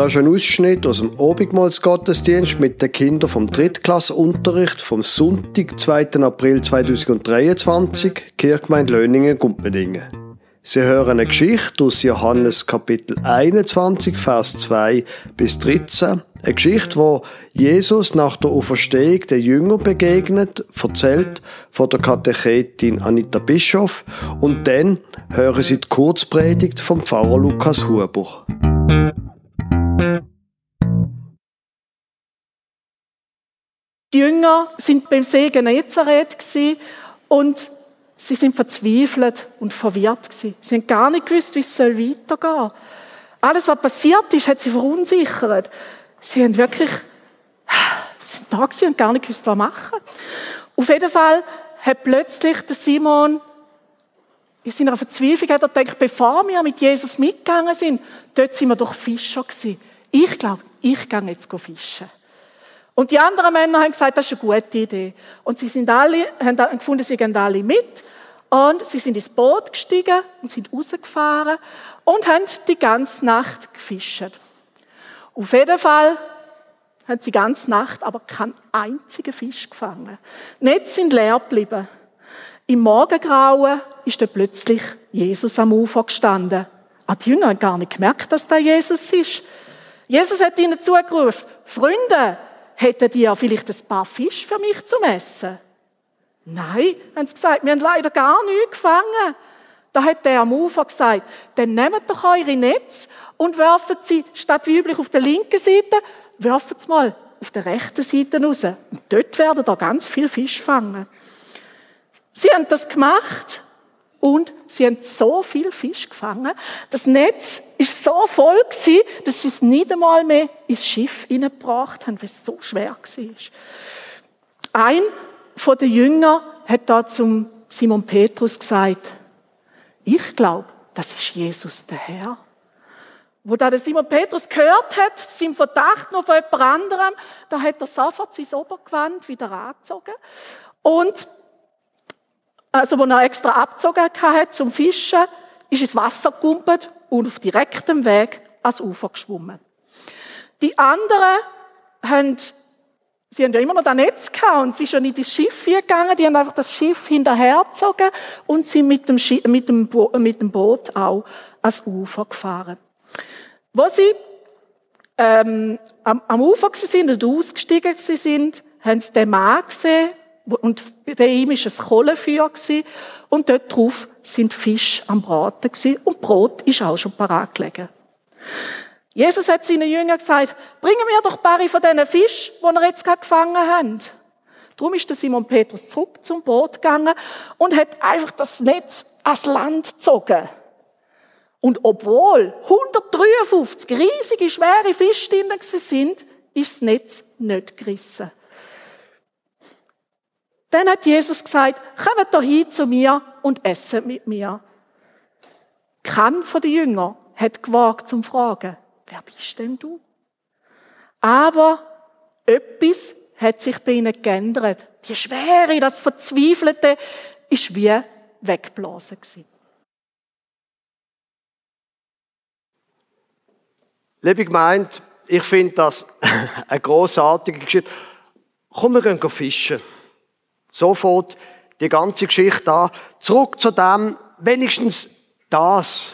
Das ist ein Ausschnitt aus dem Obigmalsgottesdienst mit den Kindern vom Drittklassunterricht vom Sonntag, 2. April 2023, Kirchgemeinde Löningen, Gumpendingen. Sie hören eine Geschichte aus Johannes Kapitel 21, Vers 2 bis 13. Eine Geschichte, wo Jesus nach der Auferstehung der Jünger begegnet, erzählt von der Katechetin Anita Bischof und dann hören Sie die Kurzpredigt vom Pfarrer Lukas Huber. Die Jünger sind beim See Genezareth und sie sind verzweifelt und verwirrt gewesen. Sie haben gar nicht gewusst, wie es weitergehen soll. Alles, was passiert ist, hat sie verunsichert. Sie haben wirklich, sind da gewesen und gar nicht gewusst, was machen. Auf jeden Fall hat plötzlich der Simon in seiner Verzweiflung hat er gedacht, bevor wir mit Jesus mitgegangen sind, dort sind wir doch Fischer gewesen. Ich glaube, ich gehe jetzt fischen. Und die anderen Männer haben gesagt, das ist eine gute Idee. Und sie sind alle, haben gefunden, sie gehen alle mit. Und sie sind ins Boot gestiegen und sind rausgefahren und haben die ganze Nacht gefischt. Auf jeden Fall haben sie die ganze Nacht aber keinen einzigen Fisch gefangen. Die Netze sind leer geblieben. Im Morgengrauen ist dann plötzlich Jesus am Ufer gestanden. Ah, die Jünger haben gar nicht gemerkt, dass da Jesus ist. Jesus hat ihnen zugerufen, Freunde, hättet ihr vielleicht ein paar Fisch für mich zum Essen? Nein, haben sie gesagt, wir haben leider gar nichts gefangen. Da hat der am Ufer gesagt, dann nehmt doch eure Netz und werfen sie statt wie üblich auf der linken Seite, werfen sie mal auf der rechten Seite raus. Und dort werden da ganz viel Fisch fangen. Sie haben das gemacht und sie haben so viel Fisch gefangen. Das Netz ist so voll gewesen, dass sie es nicht einmal mehr ins Schiff hineingebracht haben, weil es so schwer war. Ein von den Jüngern hat da zum Simon Petrus gesagt, ich glaube, das ist Jesus der Herr. Wo da der Simon Petrus gehört hat, sein Verdacht noch von jemand anderem, da hat er sofort sein Obergewand wieder angezogen. Und, also, wo er extra abgezogen hat zum Fischen, ist ins Wasser gekumpelt und auf direktem Weg ans Ufer geschwommen. Die anderen haben Sie haben ja immer noch das Netz gehabt und sie sind schon in das Schiff gegangen. Die haben einfach das Schiff hinterhergezogen und sind mit dem, Schiff, mit dem, Bo mit dem Boot auch ans Ufer gefahren. Wo sie ähm, am, am Ufer sind und ausgestiegen sind, haben sie den Mann gesehen und bei ihm ist ein Kohlenfeuer und dort drauf sind Fisch am Braten und Brot ist auch schon parat gelegen. Jesus hat seinen Jüngern gesagt, bringen wir doch ein paar von diesen Fisch, die wir jetzt gerade gefangen haben. Darum ist der Simon Petrus zurück zum Boot gegangen und hat einfach das Netz ans Land gezogen. Und obwohl 153 riesige, schwere Fische drin sind, ist das Netz nicht gerissen. Dann hat Jesus gesagt, kommt doch hin zu mir und essen mit mir. Kein von den Jüngern hat gewagt zum Fragen, wer bist denn du? Aber etwas hat sich bei ihnen geändert. Die Schwere, das Verzweifelte, ist wie weggeblasen. Liebe Gemeinde, ich finde das eine großartige Geschichte. Komm, wir gehen fischen. Sofort die ganze Geschichte an. Zurück zu dem, wenigstens das,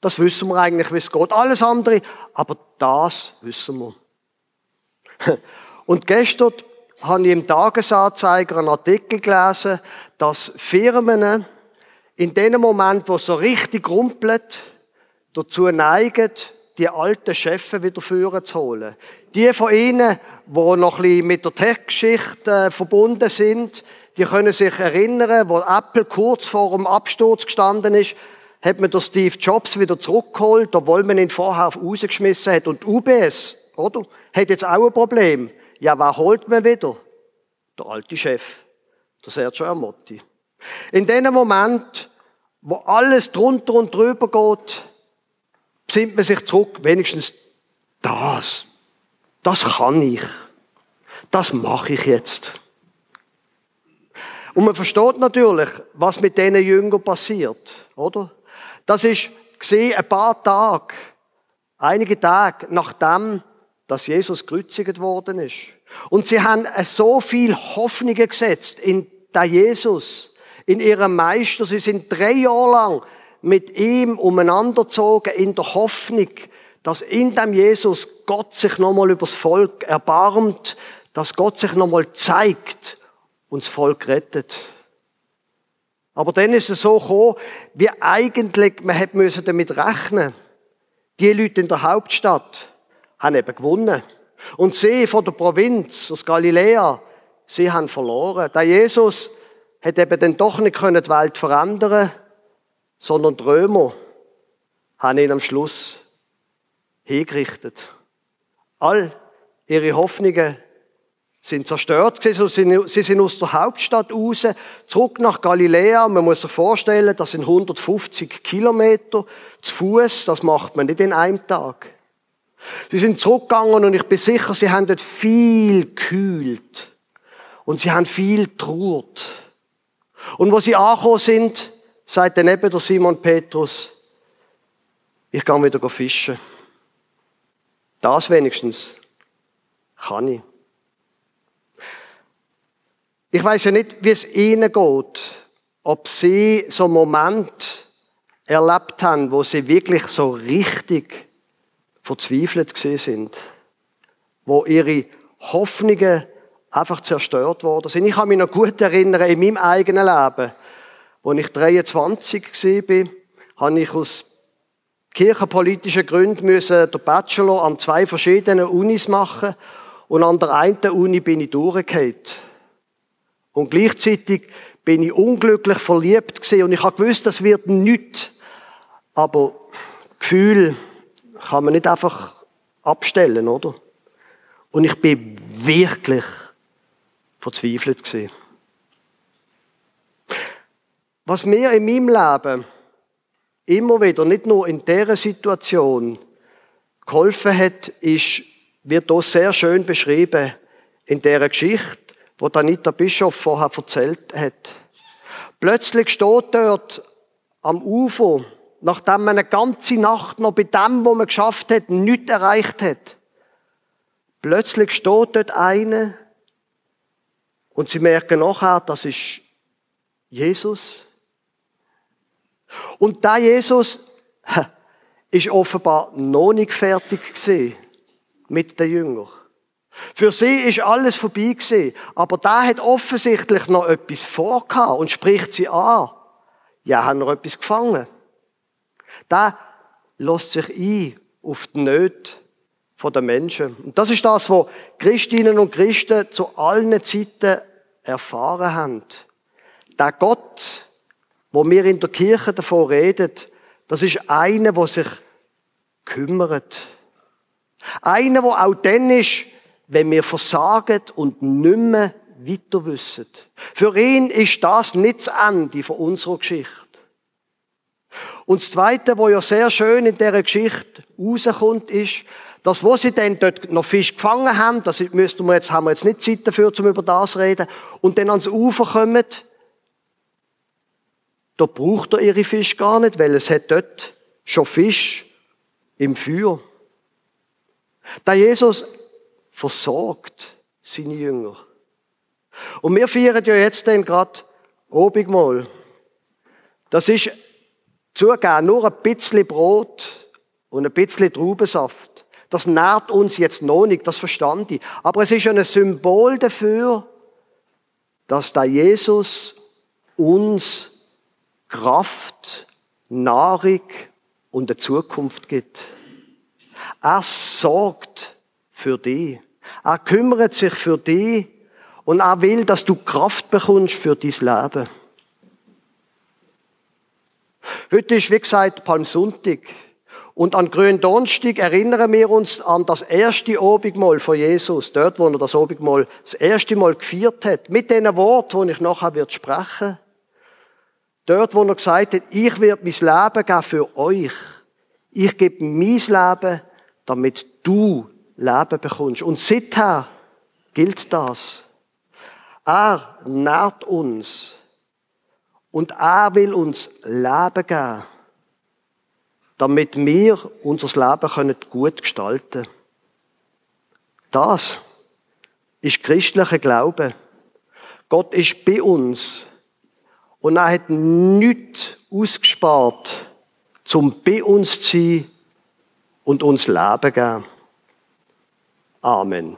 das wissen wir eigentlich, wie es geht. Alles andere, aber das wissen wir. Und gestern habe ich im Tagesanzeiger einen Artikel gelesen, dass Firmen in dem Moment, wo es so richtig rumpelt, dazu neigen, die alten Chefs wieder führen zu holen. Die von ihnen, die noch ein bisschen mit der Tech-Geschichte äh, verbunden sind, die können sich erinnern, wo Apple kurz vor dem Absturz gestanden ist, hat man der Steve Jobs wieder zurückgeholt, obwohl man ihn vorher rausgeschmissen hat. Und UBS, oder? Hat jetzt auch ein Problem. Ja, wer holt man wieder? Der alte Chef, der Sergio Ermotti. In dem Moment, wo alles drunter und drüber geht, besinnt man sich zurück, wenigstens das. Das kann ich. Das mache ich jetzt. Und man versteht natürlich, was mit diesen Jüngern passiert, oder? Das ist gesehen ein paar Tage Einige Tage nachdem, dass Jesus gekreuzigt worden ist. Und sie haben so viel Hoffnung gesetzt in den Jesus, in ihrem Meister. Sie sind drei Jahre lang mit ihm umeinandergezogen in der Hoffnung, dass in dem Jesus Gott sich nochmal übers Volk erbarmt, dass Gott sich nochmal zeigt und das Volk rettet. Aber dann ist es so gekommen, wie eigentlich man hätte damit rechnen Die Leute in der Hauptstadt haben eben gewonnen. Und sie von der Provinz, aus Galiläa, sie haben verloren. Der Jesus hat eben dann doch nicht die Welt verändern sondern die Römer haben ihn am Schluss hingerichtet. All ihre Hoffnungen sind zerstört gewesen. Sie sind aus der Hauptstadt raus, zurück nach Galiläa. Man muss sich vorstellen, das sind 150 Kilometer zu Fuß. Das macht man nicht in einem Tag. Sie sind zurückgegangen und ich bin sicher, sie haben dort viel gekühlt. Und sie haben viel trauert. Und wo sie angekommen sind, sagt dann eben der Simon Petrus, ich gehe wieder fischen. Das wenigstens kann ich. Ich weiß ja nicht, wie es ihnen geht, ob sie so einen Moment erlebt haben, wo sie wirklich so richtig verzweifelt sind, wo ihre Hoffnungen einfach zerstört worden sind. Ich kann mich noch gut erinnern, in meinem eigenen Leben, als ich 23 war, habe ich aus kirchenpolitischen Gründen den Bachelor an zwei verschiedenen Unis machen und an der einen Uni bin ich durchgefallen. Und gleichzeitig bin ich unglücklich verliebt und ich gewusst, das wird nichts. Aber Gefühl kann man nicht einfach abstellen, oder? Und ich bin wirklich verzweifelt gewesen. Was mir in meinem Leben immer wieder, nicht nur in dieser Situation, geholfen hat, ist, wird hier sehr schön beschrieben in dieser Geschichte, wo Anita Bischof vorher erzählt hat. Plötzlich steht dort am Ufer, nachdem man eine ganze Nacht noch bei dem, wo man geschafft hat, nichts erreicht hat. Plötzlich steht dort eine und sie merken nachher, das ist Jesus. Und da Jesus ist offenbar noch nicht fertig mit den Jüngern. Für sie ist alles vorbei gewesen, aber da hat offensichtlich noch etwas vorgehabt und spricht sie an. Ja, haben noch etwas gefangen. Da lässt sich ein auf die Nöte der Menschen. Und das ist das, was Christinnen und Christen zu allen Zeiten erfahren haben. Der Gott, wo wir in der Kirche davon reden, das ist einer, der sich kümmert. Einer, der auch dann ist, wenn wir versagen und nicht mehr weiter wissen. Für ihn ist das nicht das Ende von unserer Geschichte. Und das Zweite, was ja sehr schön in dieser Geschichte rauskommt, ist, dass wo sie dann dort noch Fisch gefangen haben, das müssten wir jetzt, haben wir jetzt nicht Zeit dafür, um über das zu reden, und dann ans Ufer kommen, da braucht er ihre Fisch gar nicht, weil es hat dort schon Fisch im Feuer. Da Jesus versorgt seine Jünger. Und wir feiern ja jetzt dann gerade Obigmal. Das ist zugegeben nur ein bisschen Brot und ein bisschen Traubensaft. Das nährt uns jetzt noch nicht, das verstand ich. Aber es ist ein Symbol dafür, dass da Jesus uns Kraft, Nahrung und eine Zukunft gibt. Er sorgt für dich. Er kümmert sich für dich und er will, dass du Kraft bekommst für dein Leben. Heute ist, wie gesagt, Palmsonntag. Und an Gründonnerstag erinnern wir uns an das erste Obigmal von Jesus, dort, wo er das Obigmal das erste Mal gefeiert hat, mit den Worten, die ich nachher sprechen Dort, wo er gesagt hat, ich werde mein Leben geben für euch. Ich gebe mein Leben, damit du Leben bekommst. Und seither gilt das. Er nährt uns. Und er will uns Leben geben. damit wir unser Leben gut gestalten können. Das ist christlicher Glaube. Gott ist bei uns und er hat nichts ausgespart, zum bei uns zu sein und uns Leben zu geben. Amen.